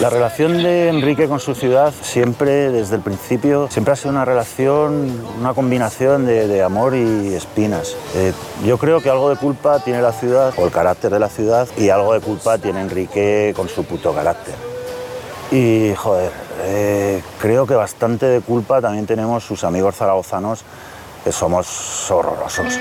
La relación de Enrique con su ciudad siempre, desde el principio, siempre ha sido una relación, una combinación de, de amor y espinas. Eh, yo creo que algo de culpa tiene la ciudad, o el carácter de la ciudad, y algo de culpa tiene Enrique con su puto carácter. Y, joder, eh, creo que bastante de culpa también tenemos sus amigos zaragozanos, que somos horrorosos.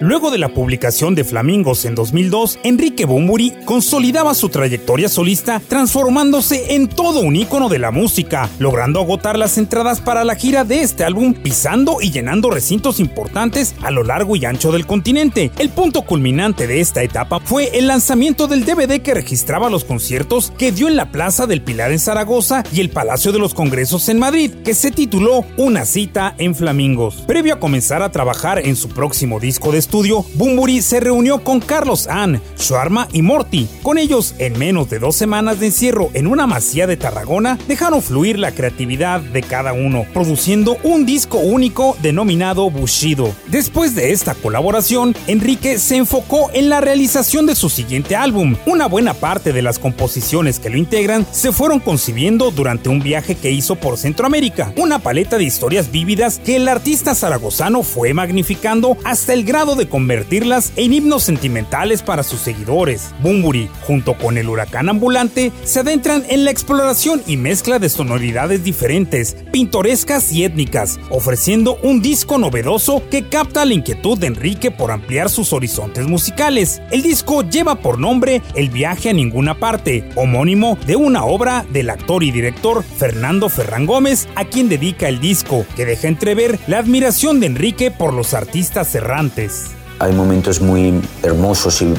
Luego de la publicación de Flamingos en 2002, Enrique Bumburi consolidaba su trayectoria solista transformándose en todo un ícono de la música, logrando agotar las entradas para la gira de este álbum, pisando y llenando recintos importantes a lo largo y ancho del continente. El punto culminante de esta etapa fue el lanzamiento del DVD que registraba los conciertos que dio en la Plaza del Pilar en Zaragoza y el Palacio de los Congresos en Madrid, que se tituló Una cita en Flamingos. Previo a comenzar a trabajar en su próximo disco de estudio, Bumburi se reunió con Carlos Ann, Sharma y Morty. Con ellos, en menos de dos semanas de encierro en una masía de Tarragona, dejaron fluir la creatividad de cada uno, produciendo un disco único denominado Bushido. Después de esta colaboración, Enrique se enfocó en la realización de su siguiente álbum. Una buena parte de las composiciones que lo integran se fueron concibiendo durante un viaje que hizo por Centroamérica, una paleta de historias vívidas que el artista zaragozano fue magnificando hasta el grado de convertirlas en himnos sentimentales para sus seguidores. Bumburi, junto con el huracán ambulante, se adentran en la exploración y mezcla de sonoridades diferentes, pintorescas y étnicas, ofreciendo un disco novedoso que capta la inquietud de Enrique por ampliar sus horizontes musicales. El disco lleva por nombre El viaje a ninguna parte, homónimo de una obra del actor y director Fernando Ferran Gómez, a quien dedica el disco, que deja entrever la admiración de Enrique por los artistas errantes. Hay momentos muy hermosos y,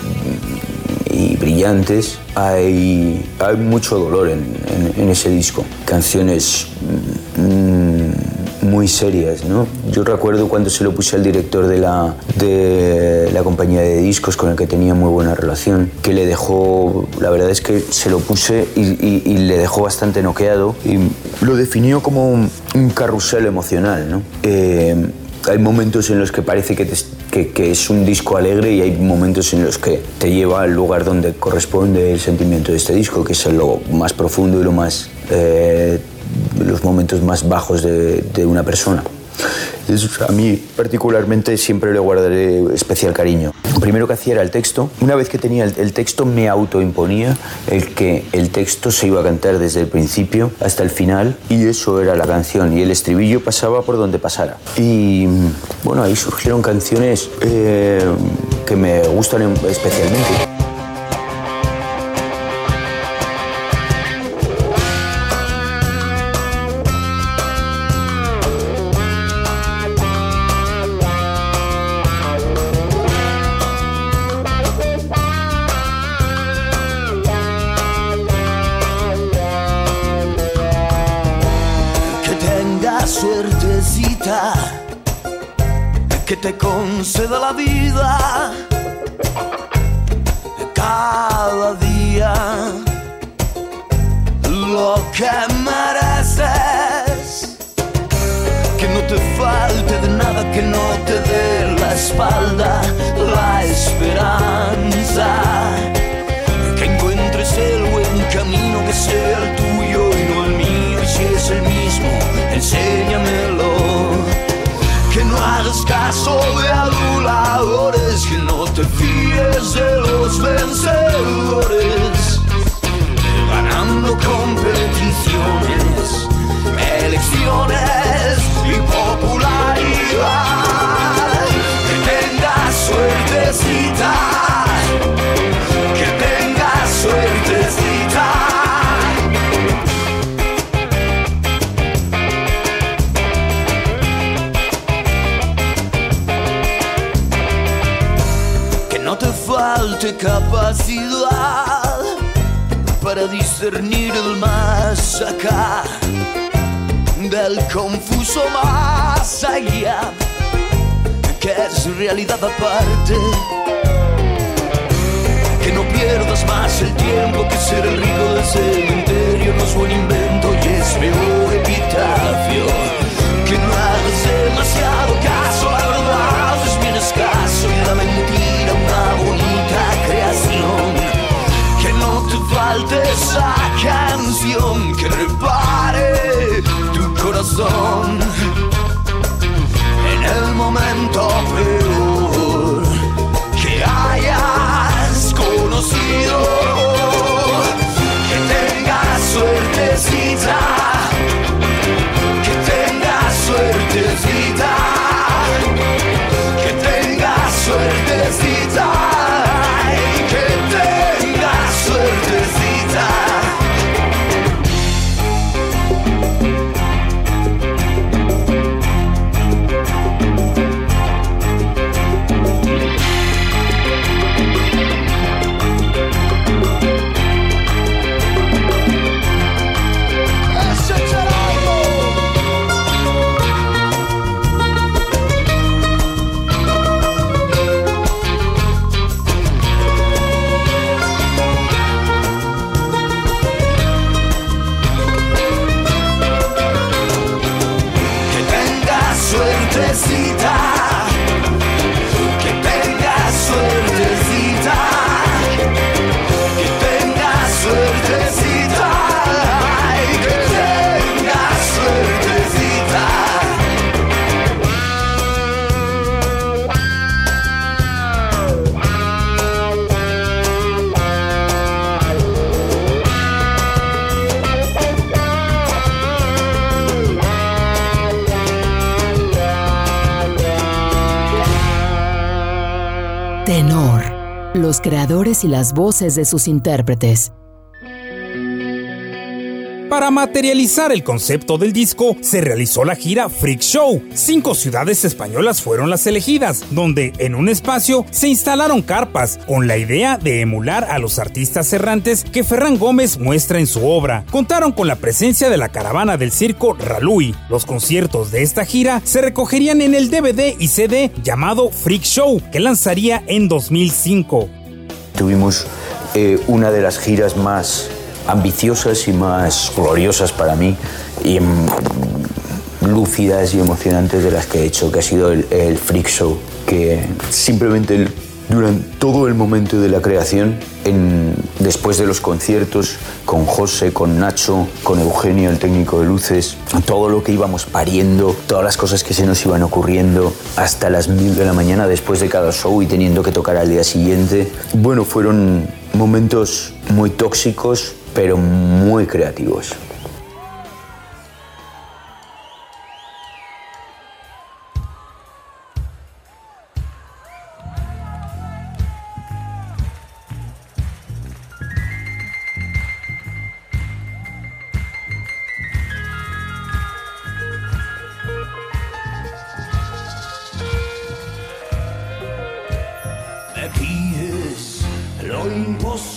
y brillantes. Hay, hay mucho dolor en, en- en ese disco. Canciones mm, muy serias, ¿no? Yo recuerdo cuando se lo puse al director de la, de la compañía de discos con el que tenía muy buena relación, que le dejó, la verdad es que se lo puse y, y- y le dejó bastante noqueado y lo definió como un, un carrusel emocional, ¿no? Eh, hay momentos en los que parece que, te- que- es un disco alegre y hay momentos en los que te lleva al lugar donde corresponde el sentimiento de este disco, que es lo más profundo y lo más, eh, los momentos más bajos de una persona. A mí particularmente siempre le guardaré especial cariño. Lo primero que hacía era el texto. Una vez que tenía el, el texto me autoimponía el que el texto se iba a cantar desde el principio hasta el final y eso era la canción y el estribillo pasaba por donde pasara. Y bueno, ahí surgieron canciones eh, que me gustan en- especialmente. Te conceda la vida capacidad para discernir el más acá del confuso más allá, que es realidad aparte. Que no pierdas más el tiempo que ser el rico del cementerio no es buen invento y es peor epitafio. Que no hagas demasiado caso esa canción que repare tu corazón en el momento peor que hayas conocido. Que tengas suertecita, Los creadores y las voces de sus intérpretes. Para materializar el concepto del disco, se realizó la gira Freak Show. Cinco ciudades españolas fueron las elegidas, donde en un espacio se instalaron carpas, con la idea de emular a los artistas errantes que Ferran Gómez muestra en su obra. Contaron con la presencia de la caravana del circo Ralui. Los conciertos de esta gira se recogerían en el DVD y CD llamado Freak Show, que lanzaría en 2005. Tuvimos eh, una de las giras más ambiciosas y más gloriosas para mí y mm, lúcidas y emocionantes de las que he hecho, que ha sido el, el Freak Show, que simplemente el- durante todo el momento de la creación, después de los conciertos, con José, con Nacho, con Eugenio, el técnico de luces, todo lo que íbamos pariendo, todas las cosas que se nos iban ocurriendo, hasta las mil de la mañana después de cada show y teniendo que tocar al día siguiente. Bueno, fueron momentos muy tóxicos, pero muy creativos. Lo imposible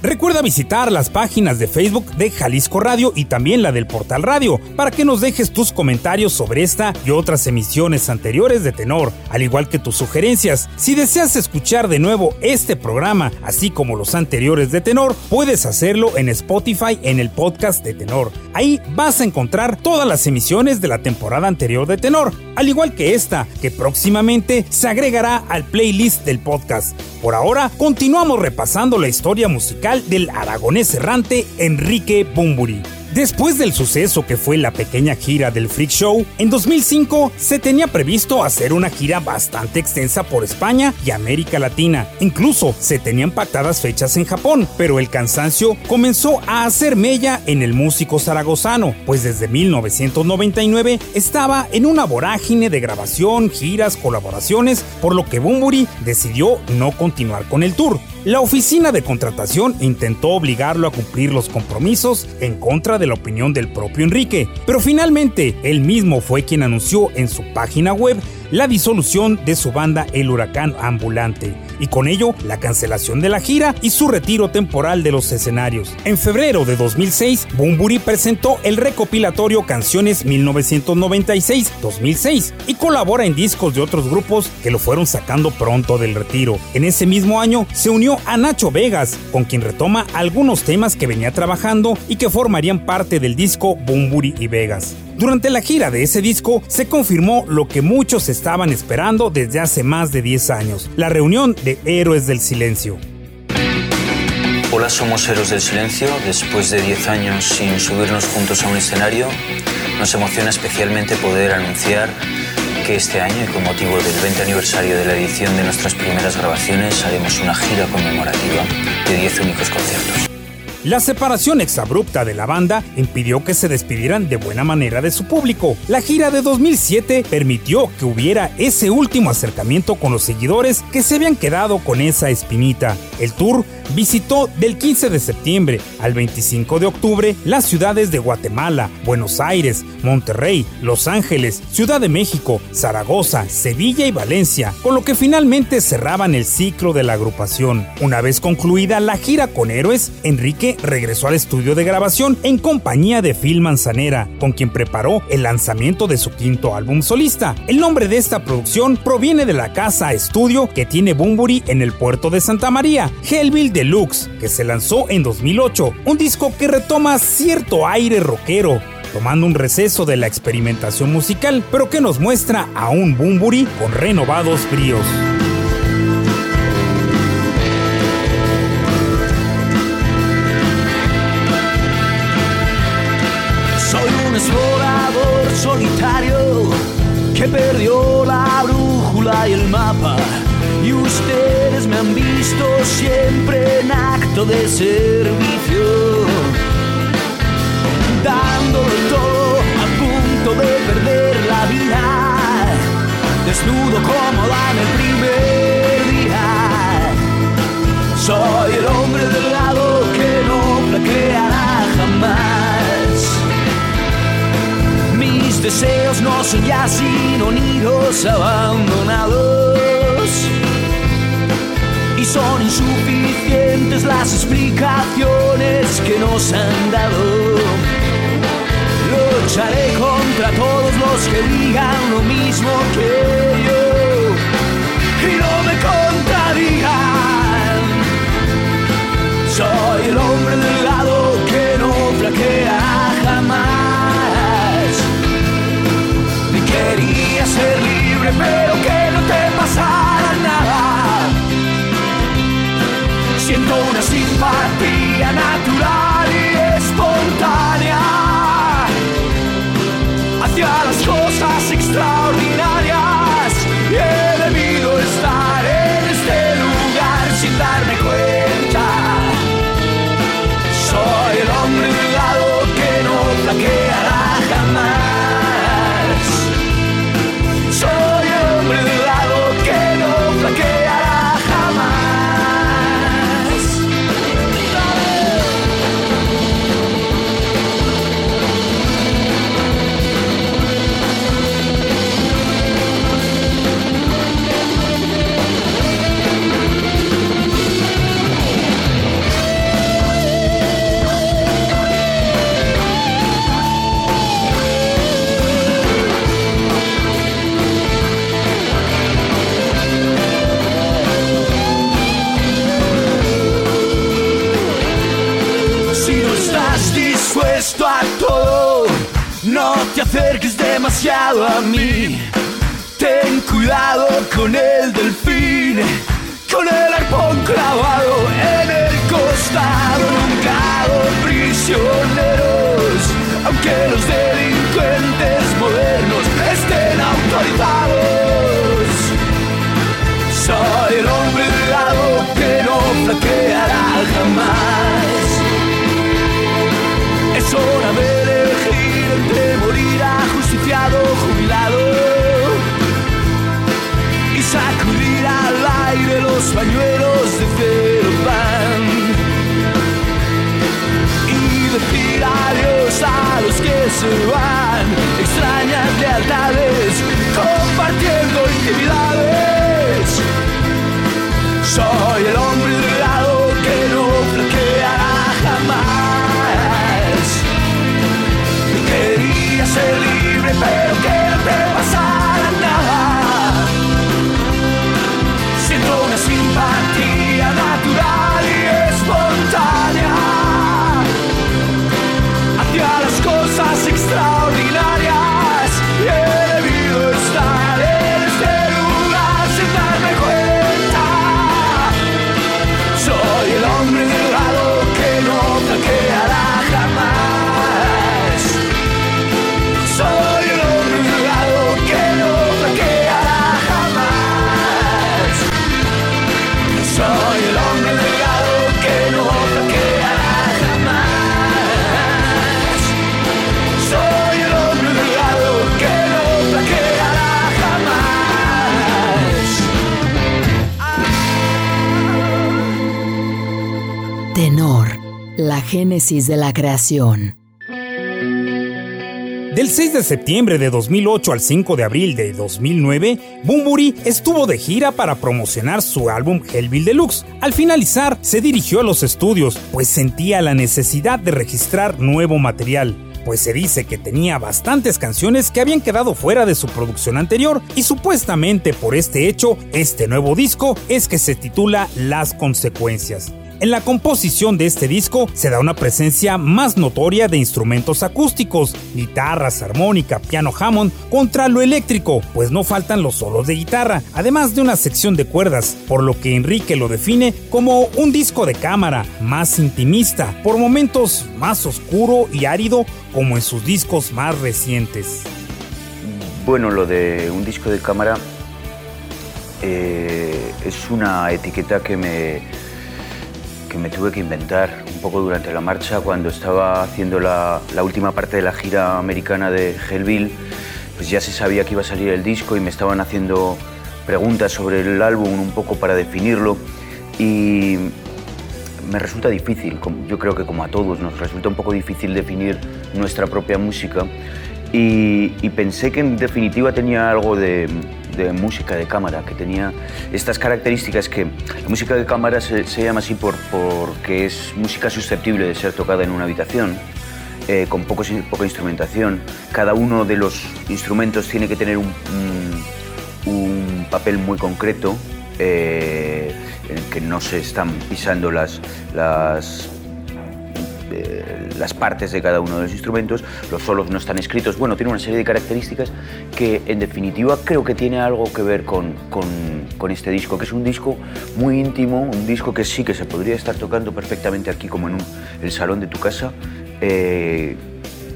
Recuerda visitar las páginas de Facebook de Jalisco Radio y también la del Portal Radio para que nos dejes tus comentarios sobre esta y otras emisiones anteriores de Tenor, al igual que tus sugerencias. Si deseas escuchar de nuevo este programa, así como los anteriores de Tenor, puedes hacerlo en Spotify en el podcast de Tenor. Ahí vas a encontrar todas las emisiones de la temporada anterior de Tenor, al igual que esta, que próximamente se agregará al playlist del podcast. Por ahora, continuamos repasando la historia musical del aragonés errante Enrique Bumburi. Después del suceso que fue la pequeña gira del Freak Show, en 2005 se tenía previsto hacer una gira bastante extensa por España y América Latina. Incluso se tenían pactadas fechas en Japón, pero el cansancio comenzó a hacer mella en el músico zaragozano, pues desde 1999 estaba en una vorágine de grabación, giras, colaboraciones, por lo que Bumburi decidió no continuar con el tour. La oficina de contratación intentó obligarlo a cumplir los compromisos en contra de la opinión del propio Enrique, pero finalmente él mismo fue quien anunció en su página web la disolución de su banda El Huracán Ambulante y con ello la cancelación de la gira y su retiro temporal de los escenarios. En febrero de 2006, Bumburi presentó el recopilatorio Canciones 1996-2006 y colabora en discos de otros grupos que lo fueron sacando pronto del retiro. En ese mismo año se unió a Nacho Vegas, con quien retoma algunos temas que venía trabajando y que formarían parte del disco Bumburi y Vegas. Durante la gira de ese disco se confirmó lo que muchos estaban esperando desde hace más de 10 años, la reunión de Héroes del Silencio. Hola, somos Héroes del Silencio. Después de 10 años sin subirnos juntos a un escenario, nos emociona especialmente poder anunciar que este año, y con motivo del 20 aniversario de la edición de nuestras primeras grabaciones, haremos una gira conmemorativa de 10 únicos conciertos. La separación exabrupta de la banda impidió que se despidieran de buena manera de su público. La gira de 2007 permitió que hubiera ese último acercamiento con los seguidores que se habían quedado con esa espinita. El tour visitó del 15 de septiembre al 25 de octubre las ciudades de Guatemala, Buenos Aires, Monterrey, Los Ángeles, Ciudad de México, Zaragoza, Sevilla y Valencia, con lo que finalmente cerraban el ciclo de la agrupación. Una vez concluida la gira con Héroes, Enrique regresó al estudio de grabación en compañía de Phil Manzanera, con quien preparó el lanzamiento de su quinto álbum solista. El nombre de esta producción proviene de la casa estudio que tiene Bumburi en el puerto de Santa María, Hellville Deluxe, que se lanzó en 2008, un disco que retoma cierto aire rockero, tomando un receso de la experimentación musical, pero que nos muestra a un Bumburi con renovados bríos. Soy un explorador solitario que perdió la brújula y el mapa. Han visto siempre en acto de servicio, dándolo todo a punto de perder la vida, desnudo como van el primer día. Soy el hombre delgado que no flaqueará jamás. Mis deseos no son ya sino nidos abandonados. Son insuficientes las explicaciones que nos han dado. Lucharé contra todos los que digan lo mismo que yo. Y no me contradigan. Soy el hombre delgado que no flaquea jamás. Y quería ser libre, pero que Siento una simpatía natural te acerques demasiado a mí. Ten cuidado con el delfín, con el arpón clavado en el costado. Nunca hago prisioneros, aunque los delincuentes modernos estén autorizados. Soy el hombre delgado que no flaqueará jamás. Es hora de elegir entre jubilado y sacudir al aire los pañuelos de celofán y decir adiós a los que se van, extrañas lealtades, compartiendo intimidades. Soy el génesis de la creación. Del 6 de septiembre de 2008 al 5 de abril de 2009, Bumburi estuvo de gira para promocionar su álbum Hellville Deluxe. Al finalizar, se dirigió a los estudios, pues sentía la necesidad de registrar nuevo material pues se dice que tenía bastantes canciones que habían quedado fuera de su producción anterior y supuestamente por este hecho, este nuevo disco es que se titula Las Consecuencias. En la composición de este disco se da una presencia más notoria de instrumentos acústicos, guitarras, armónica, piano Hammond contra lo eléctrico, pues no faltan los solos de guitarra, además de una sección de cuerdas, por lo que Enrique lo define como un disco de cámara, más intimista, por momentos más oscuro y árido como en sus discos más recientes. Bueno, lo de un disco de cámara eh, es una etiqueta que me que me tuve que inventar un poco durante la marcha cuando estaba haciendo la, última parte de la gira americana de Hellville, pues ya se sabía que iba a salir el disco y me estaban haciendo preguntas sobre el álbum un poco para definirlo y me resulta difícil, yo creo que como a todos nos resulta un poco difícil definir nuestra propia música y pensé que en definitiva tenía algo de, de música de cámara, que tenía estas características que la música de cámara se, llama así por, porque es música susceptible de ser tocada en una habitación, eh, con poco, poca instrumentación. Cada uno de los instrumentos tiene que tener un, papel muy concreto, eh, en el que no se están pisando las las partes de cada uno de los instrumentos, los solos no están escritos. Bueno, tiene una serie de características que en definitiva creo que tiene algo que ver con, con, este disco, que es un disco muy íntimo, un disco que sí que se podría estar tocando perfectamente aquí como en el salón de tu casa. Eh,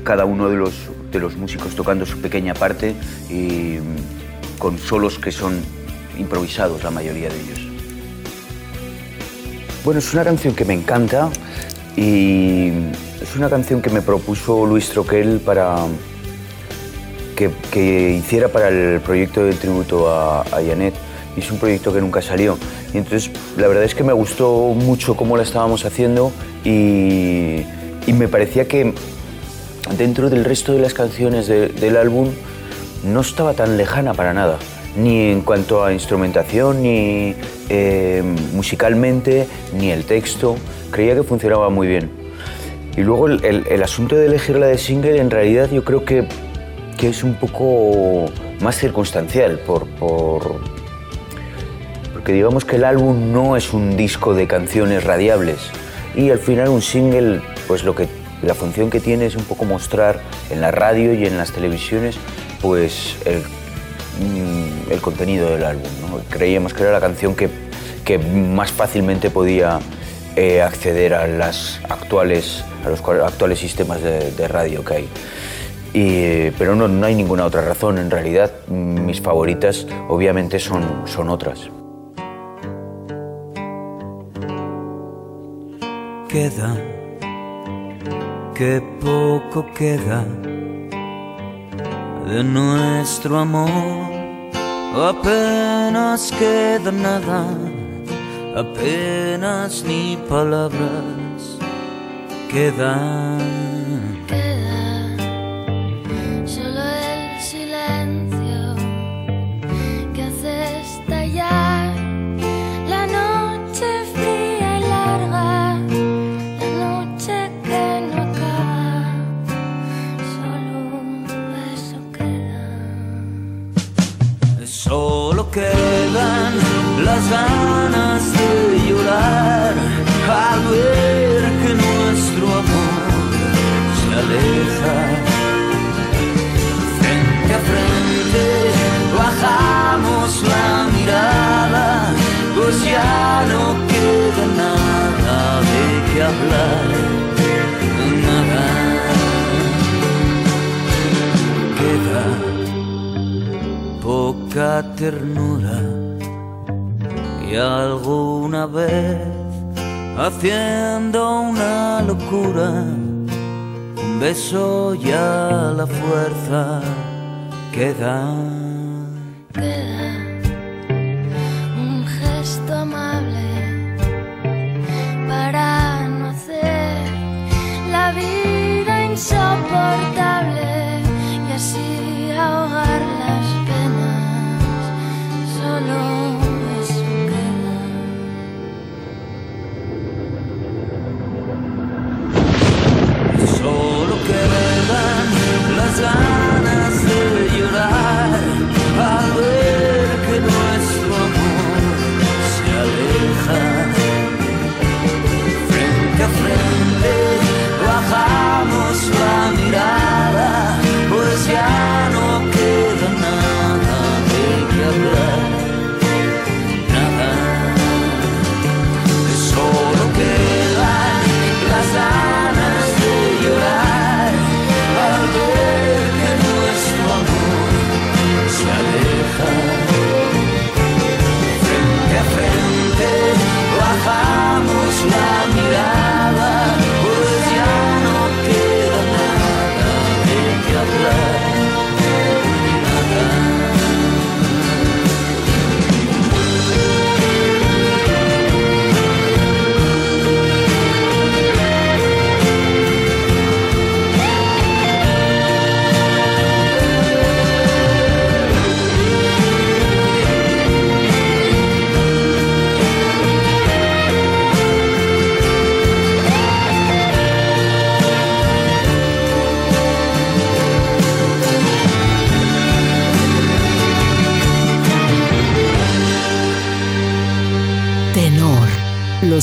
cada uno de los, de los músicos tocando su pequeña parte y con solos que son improvisados la mayoría de ellos. Bueno, es una canción que me encanta y es una canción que me propuso Luis Troquel para que, hiciera para el proyecto de tributo a, a Janet. Y es un proyecto que nunca salió. Y entonces la verdad es que me gustó mucho cómo la estábamos haciendo y, me parecía que dentro del resto de las canciones del álbum no estaba tan lejana para nada, ni en cuanto a instrumentación, ni eh, musicalmente, ni el texto creía que funcionaba muy bien. Y luego el, asunto de elegirla de single, en realidad yo creo que, es un poco más circunstancial, por, por, porque digamos que el álbum no es un disco de canciones radiables. Y al final un single, pues lo que, la función que tiene es un poco mostrar en la radio y en las televisiones, pues el, mm, contenido del álbum. Creíamos que era la canción que más fácilmente podía eh, acceder a, las actuales, a los actuales sistemas de, radio que hay. Y, pero no, no, hay ninguna otra razón, en realidad mis favoritas obviamente son, son otras. Queda, que poco queda de nuestro amor, apenas queda nada apenas ni palabras quedan.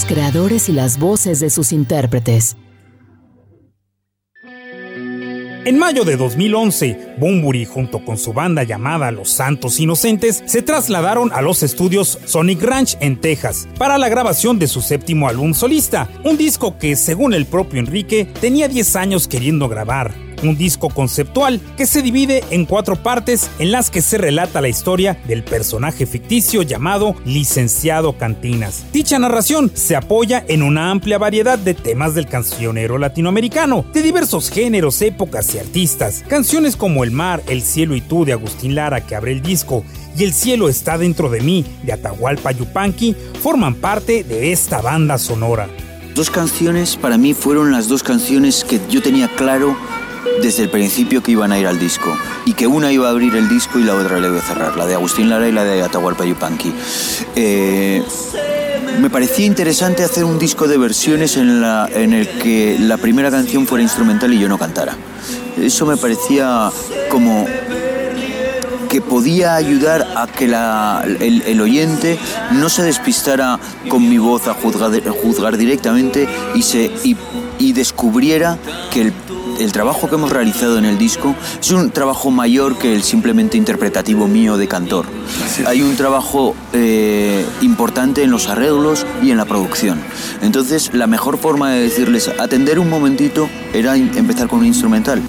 Creadores y las voces de sus intérpretes. En mayo de 2011, Bumburi junto con su banda llamada Los Santos Inocentes se trasladaron a los estudios Sonic Ranch en Texas para la grabación de su séptimo álbum solista, un disco que según el propio Enrique tenía 10 años queriendo grabar un disco conceptual que se divide en cuatro partes en las que se relata la historia del personaje ficticio llamado Licenciado Cantinas. Dicha narración se apoya en una amplia variedad de temas del cancionero latinoamericano, de diversos géneros, épocas y artistas. Canciones como El mar, El cielo y tú de Agustín Lara que abre el disco y El cielo está dentro de mí de Atahualpa Yupanqui forman parte de esta banda sonora. Dos canciones para mí fueron las dos canciones que yo tenía claro desde el principio que iban a ir al disco y que una iba a abrir el disco y la otra le iba a cerrar, la de Agustín Lara y la de Atahualpa Yupanqui. Eh, me parecía interesante hacer un disco de versiones en, la, en el que la primera canción fuera instrumental y yo no cantara. Eso me parecía como que podía ayudar a que el, oyente no se despistara con mi voz a juzgar, juzgar directamente y, se, y descubriera que el el trabajo que hemos realizado en el disco es un trabajo mayor que el simplemente interpretativo mío de cantor. Hay un trabajo eh, importante en los arreglos y en la producción. Entonces, la mejor forma de decirles atender un momentito era empezar con un instrumental.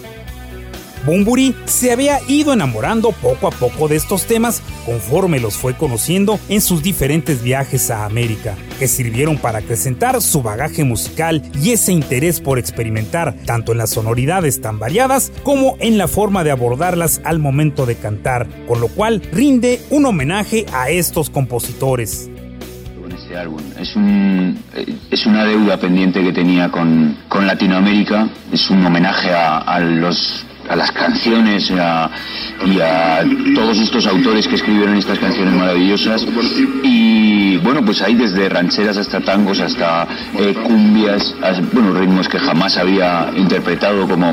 Bumburi se había ido enamorando poco a poco de estos temas conforme los fue conociendo en sus diferentes viajes a América, que sirvieron para acrecentar su bagaje musical y ese interés por experimentar tanto en las sonoridades tan variadas como en la forma de abordarlas al momento de cantar, con lo cual rinde un homenaje a estos compositores. Este álbum. Es, un, eh, es una deuda pendiente que tenía con Latinoamérica, es un homenaje a los a las canciones y a todos estos autores que escribieron estas canciones maravillosas. Y bueno, pues hay desde rancheras hasta tangos, hasta eh, cumbias, bueno, ritmos que jamás había interpretado como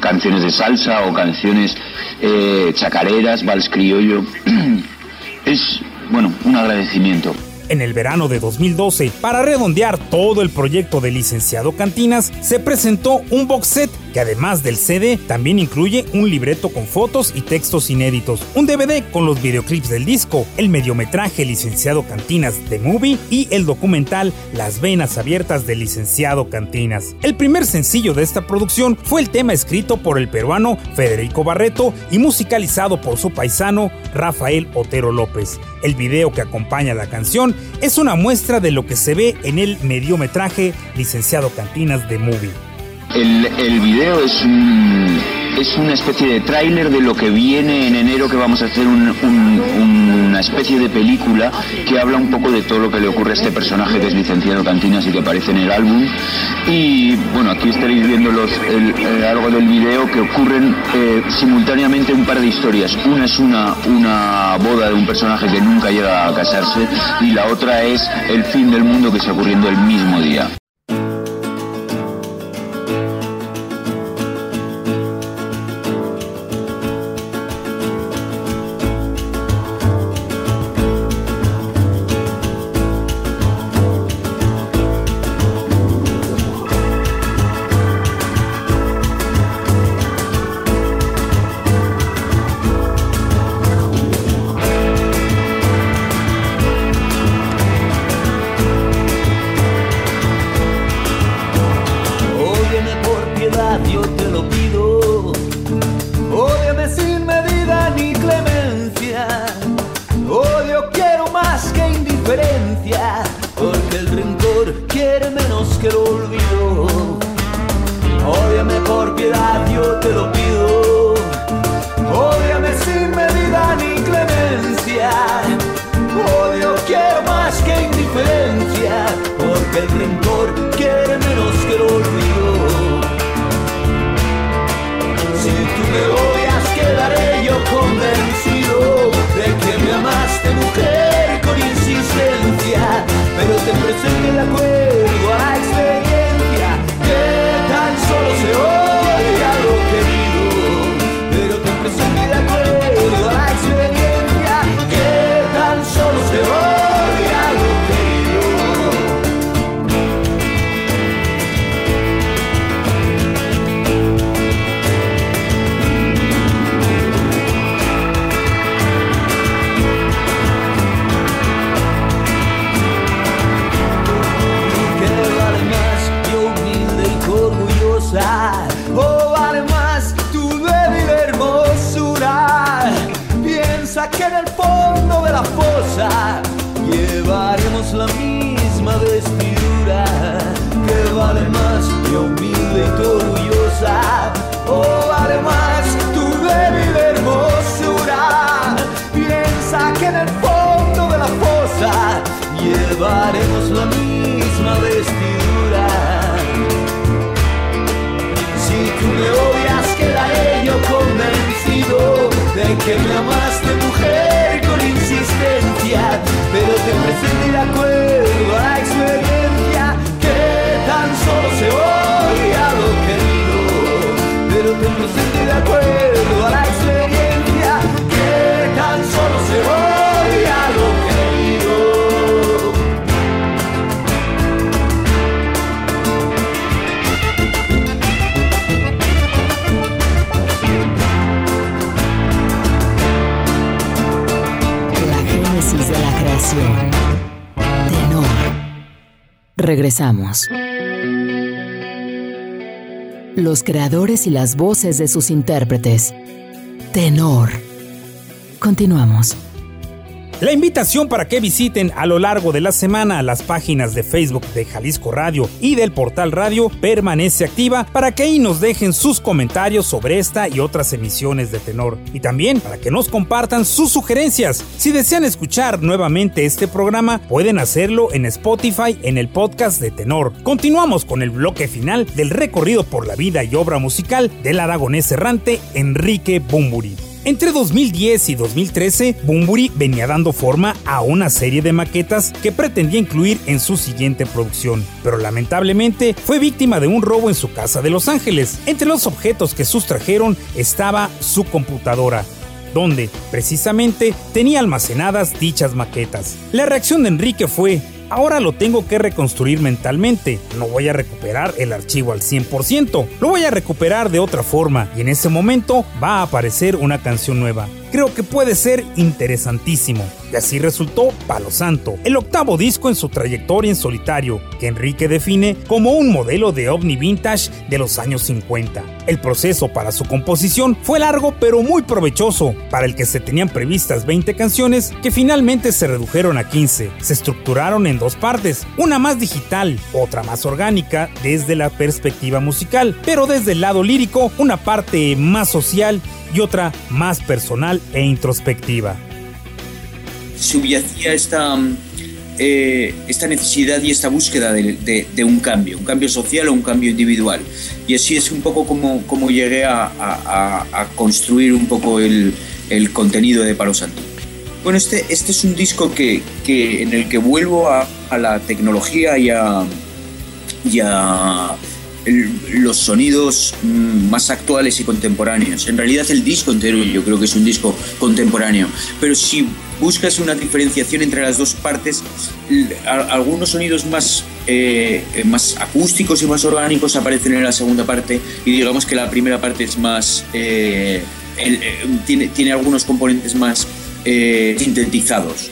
canciones de salsa o canciones eh, chacareras, vals criollo. es, bueno, un agradecimiento. En el verano de 2012, para redondear todo el proyecto de licenciado Cantinas, se presentó un box set que además del CD también incluye un libreto con fotos y textos inéditos, un DVD con los videoclips del disco, el mediometraje Licenciado Cantinas de Movie y el documental Las Venas Abiertas del Licenciado Cantinas. El primer sencillo de esta producción fue el tema escrito por el peruano Federico Barreto y musicalizado por su paisano Rafael Otero López. El video que acompaña la canción es una muestra de lo que se ve en el mediometraje Licenciado Cantinas de Movie. El, el video es un, es una especie de tráiler de lo que viene en enero, que vamos a hacer una especie de película que habla un poco de todo lo que le ocurre a este personaje que es licenciado Cantinas y que aparece en el álbum. Y bueno, aquí estaréis viendo los, el, algo del video que ocurren eh, simultáneamente un par de historias. Una es una, una boda de un personaje que nunca llega a casarse y la otra es el fin del mundo que está ocurriendo el mismo día. Oh, Odio quiero más que indiferencia, porque el rencor quiere menos que el olvido. Ódiame por piedad, yo te lo pido. Ódiame sin medida ni clemencia. Oh, Odio quiero más que indiferencia, porque el rencor quiere menos que el olvido. Si tú me odias, quedaré yo convencido. se persigue la cueva. que me amaste mujer con insistencia, pero te presenté la cuerda. Regresamos. Los creadores y las voces de sus intérpretes. Tenor. Continuamos. La invitación para que visiten a lo largo de la semana las páginas de Facebook de Jalisco Radio y del portal Radio permanece activa para que ahí nos dejen sus comentarios sobre esta y otras emisiones de tenor y también para que nos compartan sus sugerencias. Si desean escuchar nuevamente este programa pueden hacerlo en Spotify en el podcast de tenor. Continuamos con el bloque final del recorrido por la vida y obra musical del aragonés errante Enrique Bumburi. Entre 2010 y 2013, Bumburi venía dando forma a una serie de maquetas que pretendía incluir en su siguiente producción, pero lamentablemente fue víctima de un robo en su casa de Los Ángeles. Entre los objetos que sustrajeron estaba su computadora, donde precisamente tenía almacenadas dichas maquetas. La reacción de Enrique fue, Ahora lo tengo que reconstruir mentalmente. No voy a recuperar el archivo al 100%. Lo voy a recuperar de otra forma y en ese momento va a aparecer una canción nueva creo que puede ser interesantísimo. Y así resultó Palo Santo, el octavo disco en su trayectoria en solitario, que Enrique define como un modelo de ovni vintage de los años 50. El proceso para su composición fue largo pero muy provechoso, para el que se tenían previstas 20 canciones que finalmente se redujeron a 15. Se estructuraron en dos partes, una más digital, otra más orgánica desde la perspectiva musical, pero desde el lado lírico una parte más social y otra más personal e introspectiva. Subyacía esta, eh, esta necesidad y esta búsqueda de, de, un cambio, un cambio social o un cambio individual. Y así es un poco como, como llegué a, a, a construir un poco el, el, contenido de Palo Santo. Bueno, este, este es un disco que, que en el que vuelvo a, la tecnología y a, y a los sonidos mm, más actuales y contemporáneos. En realidad el disco entero yo creo que es un disco contemporáneo, pero si buscas una diferenciación entre las dos partes, algunos sonidos más, eh, más acústicos y más orgánicos aparecen en la segunda parte y digamos que la primera parte es más... Eh, eh, tiene, tiene algunos componentes más sintetizados.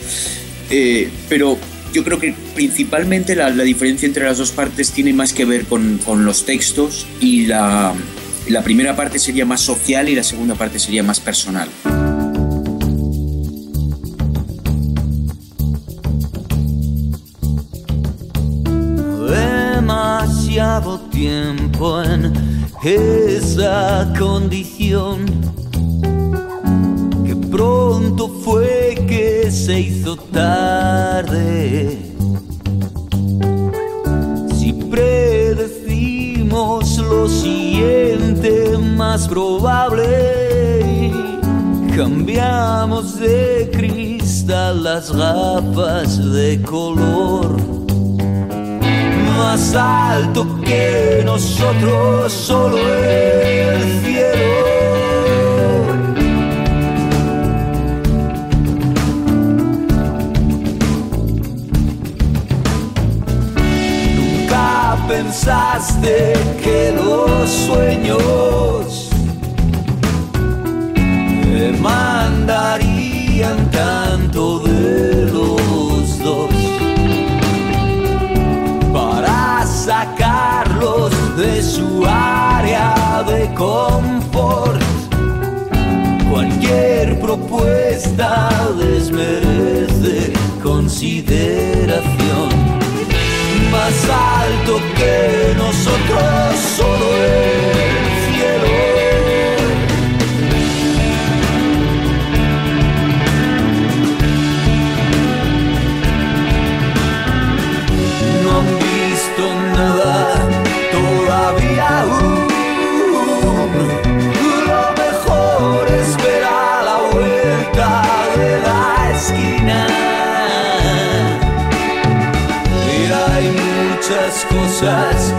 pero yo creo que principalmente la, diferencia entre las dos partes tiene más que ver con, los textos y la, la primera parte sería más social y la segunda parte sería más personal. Demasiado tiempo en esa condición pronto fue que se hizo tarde. Si predecimos lo siguiente, más probable, cambiamos de cristal las gafas de color. Más alto que nosotros, solo el cielo. pensaste que los sueños me mandarían tanto su área de confort. Cualquier propuesta desmerece consideración más alto que nosotros, solo el cielo. Cosas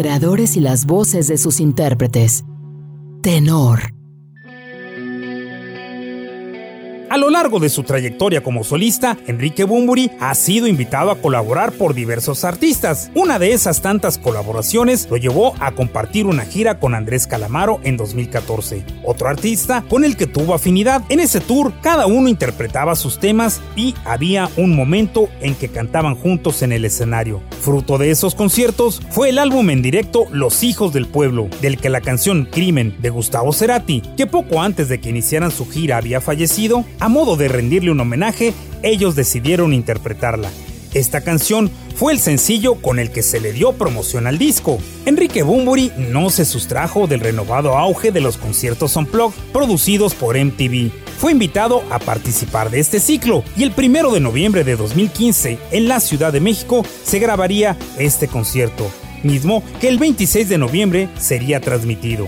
creadores y las voces de sus intérpretes. Tenor. A lo largo de su trayectoria como solista, Enrique Bumburi ha sido invitado a colaborar por diversos artistas. Una de esas tantas colaboraciones lo llevó a compartir una gira con Andrés Calamaro en 2014, otro artista con el que tuvo afinidad. En ese tour, cada uno interpretaba sus temas y había un momento en que cantaban juntos en el escenario. Fruto de esos conciertos fue el álbum en directo Los Hijos del Pueblo, del que la canción Crimen de Gustavo Cerati, que poco antes de que iniciaran su gira había fallecido, a modo de rendirle un homenaje, ellos decidieron interpretarla. Esta canción fue el sencillo con el que se le dio promoción al disco. Enrique Bumburi no se sustrajo del renovado auge de los conciertos unplugged producidos por MTV. Fue invitado a participar de este ciclo y el primero de noviembre de 2015 en la Ciudad de México se grabaría este concierto, mismo que el 26 de noviembre sería transmitido.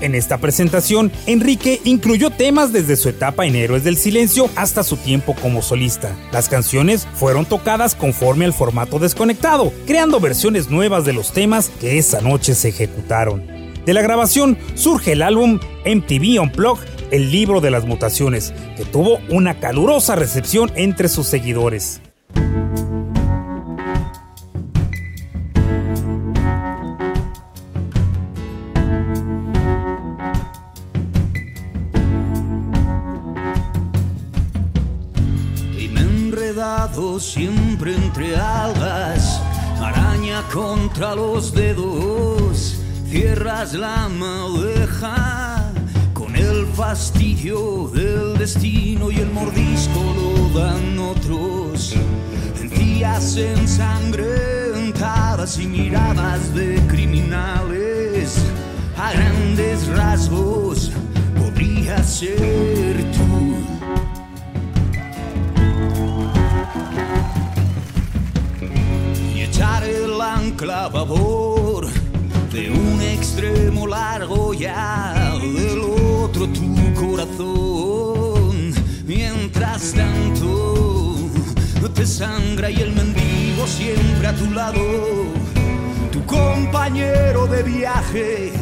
En esta presentación, Enrique incluyó temas desde su etapa en Héroes del Silencio hasta su tiempo como solista. Las canciones fueron tocadas conforme al formato desconectado, creando versiones nuevas de los temas que esa noche se ejecutaron. De la grabación surge el álbum MTV Unplugged, el libro de las mutaciones, que tuvo una calurosa recepción entre sus seguidores. Cierras la madeja con el fastidio del destino y el mordisco lo dan otros. Encías ensangrentadas y miradas de criminales, a grandes rasgos podría ser tú. y echar el ancla a de un extremo largo ya del otro tu corazón. Mientras tanto, te sangra y el mendigo siempre a tu lado, tu compañero de viaje.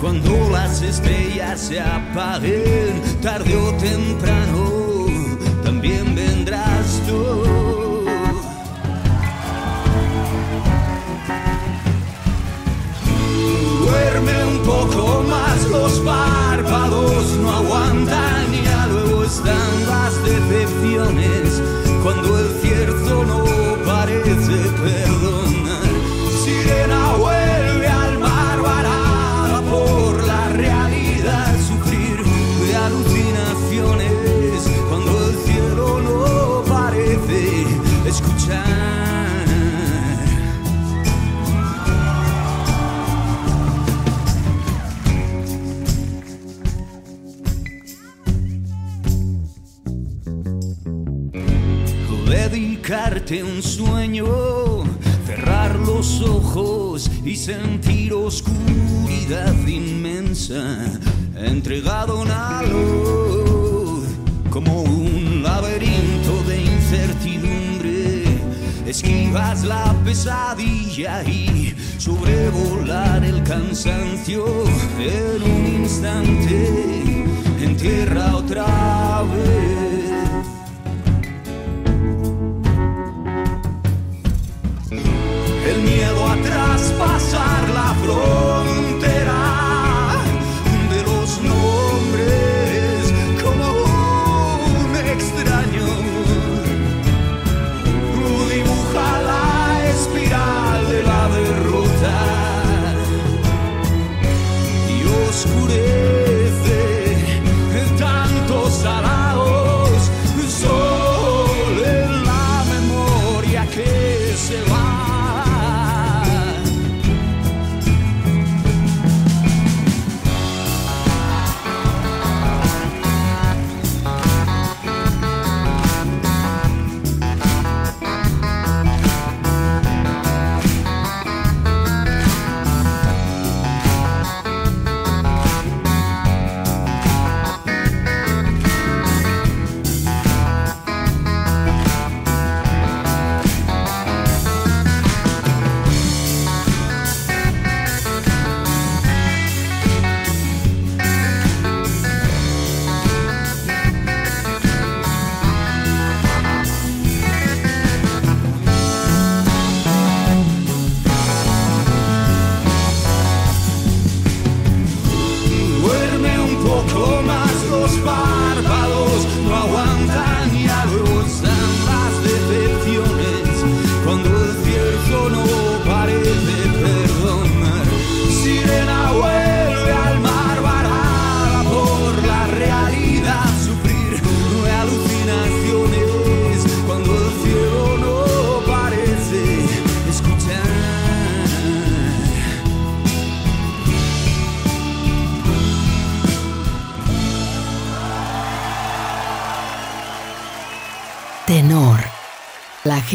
Cuando las estrellas se apaguen, tarde o temprano, también vendrás tú. Duerme un poco más, los párpados no aguantan y ya luego están las decepciones cuando el cierto no parece. Sentir oscuridad inmensa, entregado a luz como un laberinto de incertidumbre. Esquivas la pesadilla y sobrevolar el cansancio en un instante glory.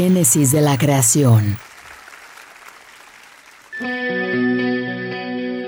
Génesis de la creación.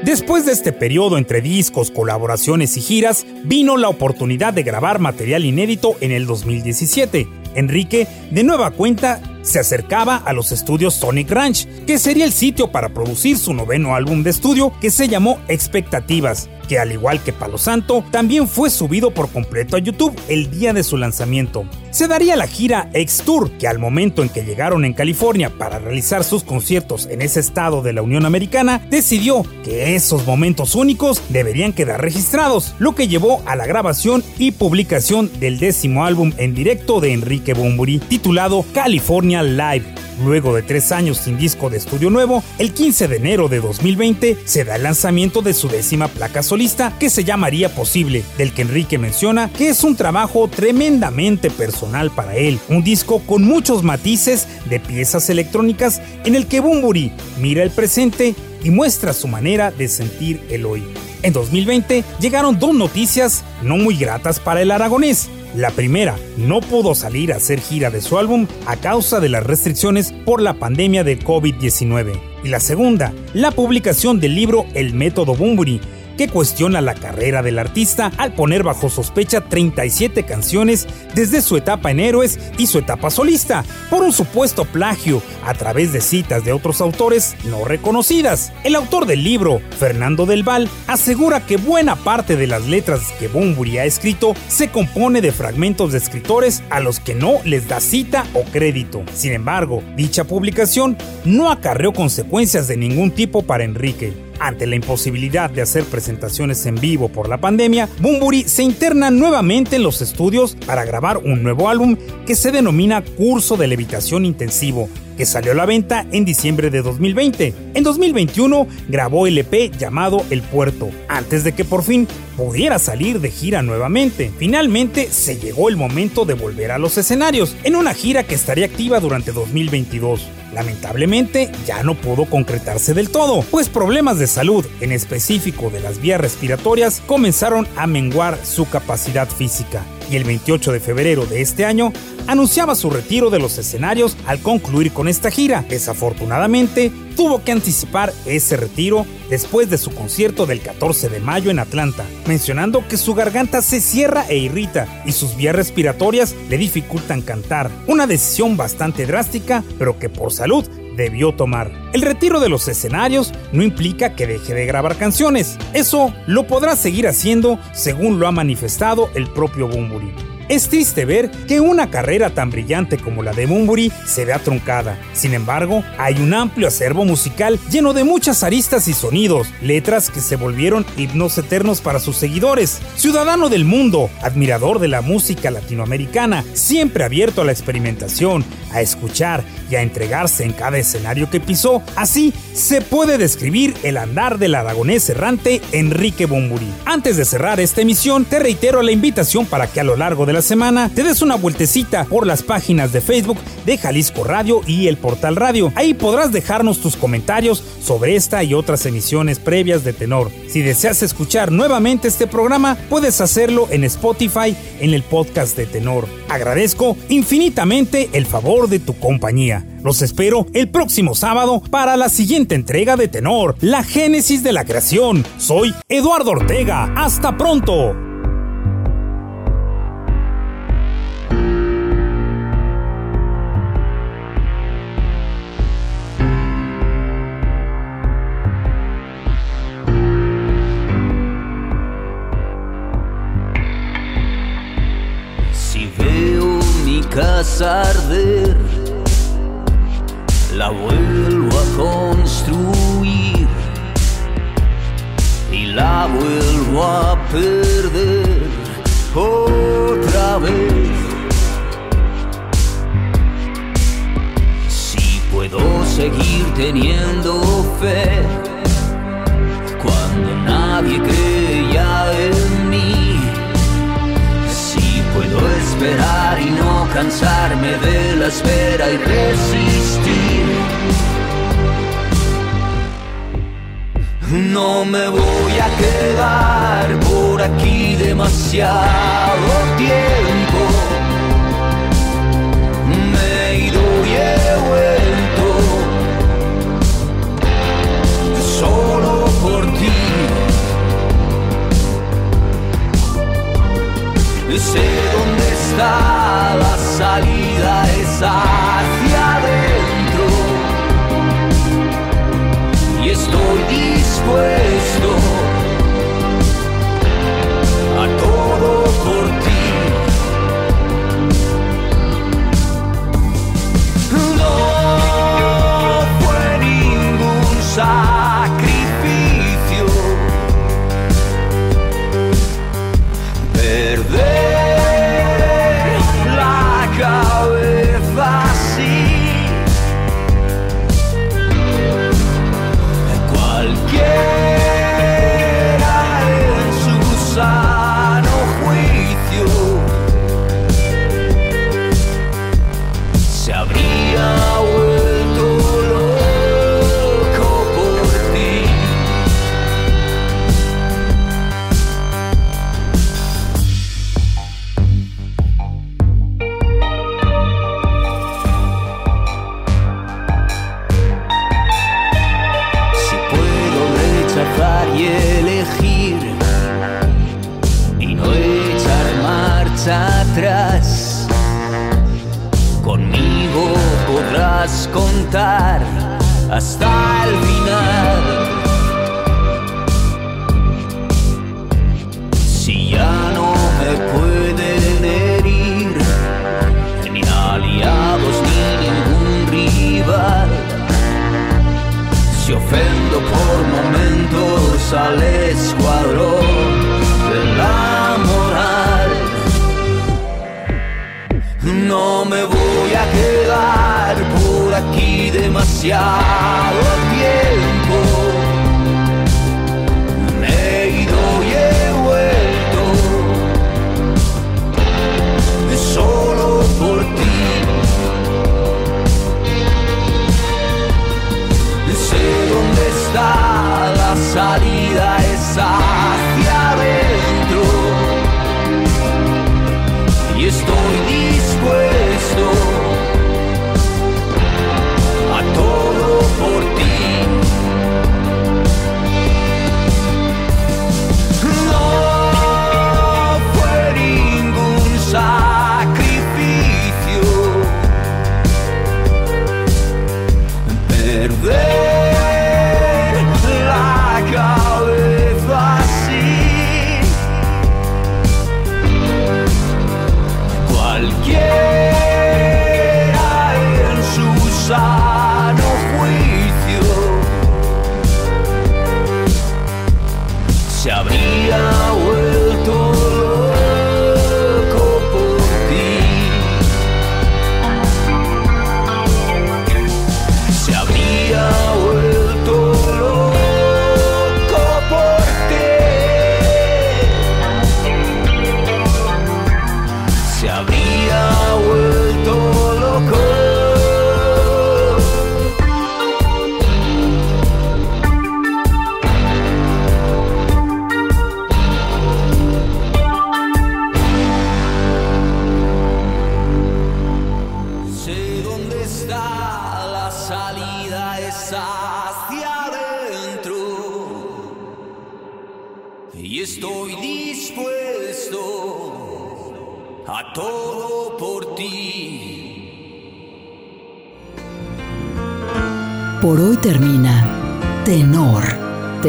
Después de este periodo entre discos, colaboraciones y giras, vino la oportunidad de grabar material inédito en el 2017. Enrique, de nueva cuenta, se acercaba a los estudios Sonic Ranch, que sería el sitio para producir su noveno álbum de estudio que se llamó Expectativas que al igual que Palo Santo, también fue subido por completo a YouTube el día de su lanzamiento. Se daría la gira X Tour, que al momento en que llegaron en California para realizar sus conciertos en ese estado de la Unión Americana, decidió que esos momentos únicos deberían quedar registrados, lo que llevó a la grabación y publicación del décimo álbum en directo de Enrique Bumburi, titulado California Live Luego de tres años sin disco de estudio nuevo, el 15 de enero de 2020 se da el lanzamiento de su décima placa solista que se llamaría Posible, del que Enrique menciona que es un trabajo tremendamente personal para él, un disco con muchos matices de piezas electrónicas en el que Bumburi mira el presente y muestra su manera de sentir el hoy. En 2020 llegaron dos noticias no muy gratas para el aragonés. La primera, no pudo salir a hacer gira de su álbum a causa de las restricciones por la pandemia de COVID-19. Y la segunda, la publicación del libro El método Bumburi, que cuestiona la carrera del artista al poner bajo sospecha 37 canciones desde su etapa en Héroes y su etapa solista, por un supuesto plagio a través de citas de otros autores no reconocidas. El autor del libro, Fernando del Val, asegura que buena parte de las letras que Bunbury ha escrito se compone de fragmentos de escritores a los que no les da cita o crédito. Sin embargo, dicha publicación no acarreó consecuencias de ningún tipo para Enrique. Ante la imposibilidad de hacer presentaciones en vivo por la pandemia, Bumburi se interna nuevamente en los estudios para grabar un nuevo álbum que se denomina Curso de Levitación Intensivo, que salió a la venta en diciembre de 2020. En 2021 grabó el EP llamado El Puerto, antes de que por fin pudiera salir de gira nuevamente. Finalmente se llegó el momento de volver a los escenarios, en una gira que estaría activa durante 2022. Lamentablemente ya no pudo concretarse del todo, pues problemas de salud, en específico de las vías respiratorias, comenzaron a menguar su capacidad física y el 28 de febrero de este año anunciaba su retiro de los escenarios al concluir con esta gira. Desafortunadamente, tuvo que anticipar ese retiro después de su concierto del 14 de mayo en Atlanta, mencionando que su garganta se cierra e irrita y sus vías respiratorias le dificultan cantar. Una decisión bastante drástica, pero que por salud debió tomar. El retiro de los escenarios no implica que deje de grabar canciones. Eso lo podrá seguir haciendo según lo ha manifestado el propio Bumburi. Es triste ver que una carrera tan brillante como la de Bumburi se vea truncada. Sin embargo, hay un amplio acervo musical lleno de muchas aristas y sonidos, letras que se volvieron himnos eternos para sus seguidores. Ciudadano del mundo, admirador de la música latinoamericana, siempre abierto a la experimentación, a escuchar y a entregarse en cada escenario que pisó, así se puede describir el andar del aragonés errante Enrique Bumburi. Antes de cerrar esta emisión, te reitero la invitación para que a lo largo de la semana te des una vueltecita por las páginas de Facebook de Jalisco Radio y el Portal Radio. Ahí podrás dejarnos tus comentarios sobre esta y otras emisiones previas de Tenor. Si deseas escuchar nuevamente este programa, puedes hacerlo en Spotify en el podcast de Tenor. Agradezco infinitamente el favor de tu compañía. Los espero el próximo sábado para la siguiente entrega de Tenor, la génesis de la creación. Soy Eduardo Ortega. Hasta pronto.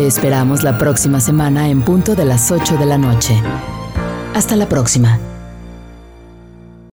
Esperamos la próxima semana en punto de las 8 de la noche. Hasta la próxima.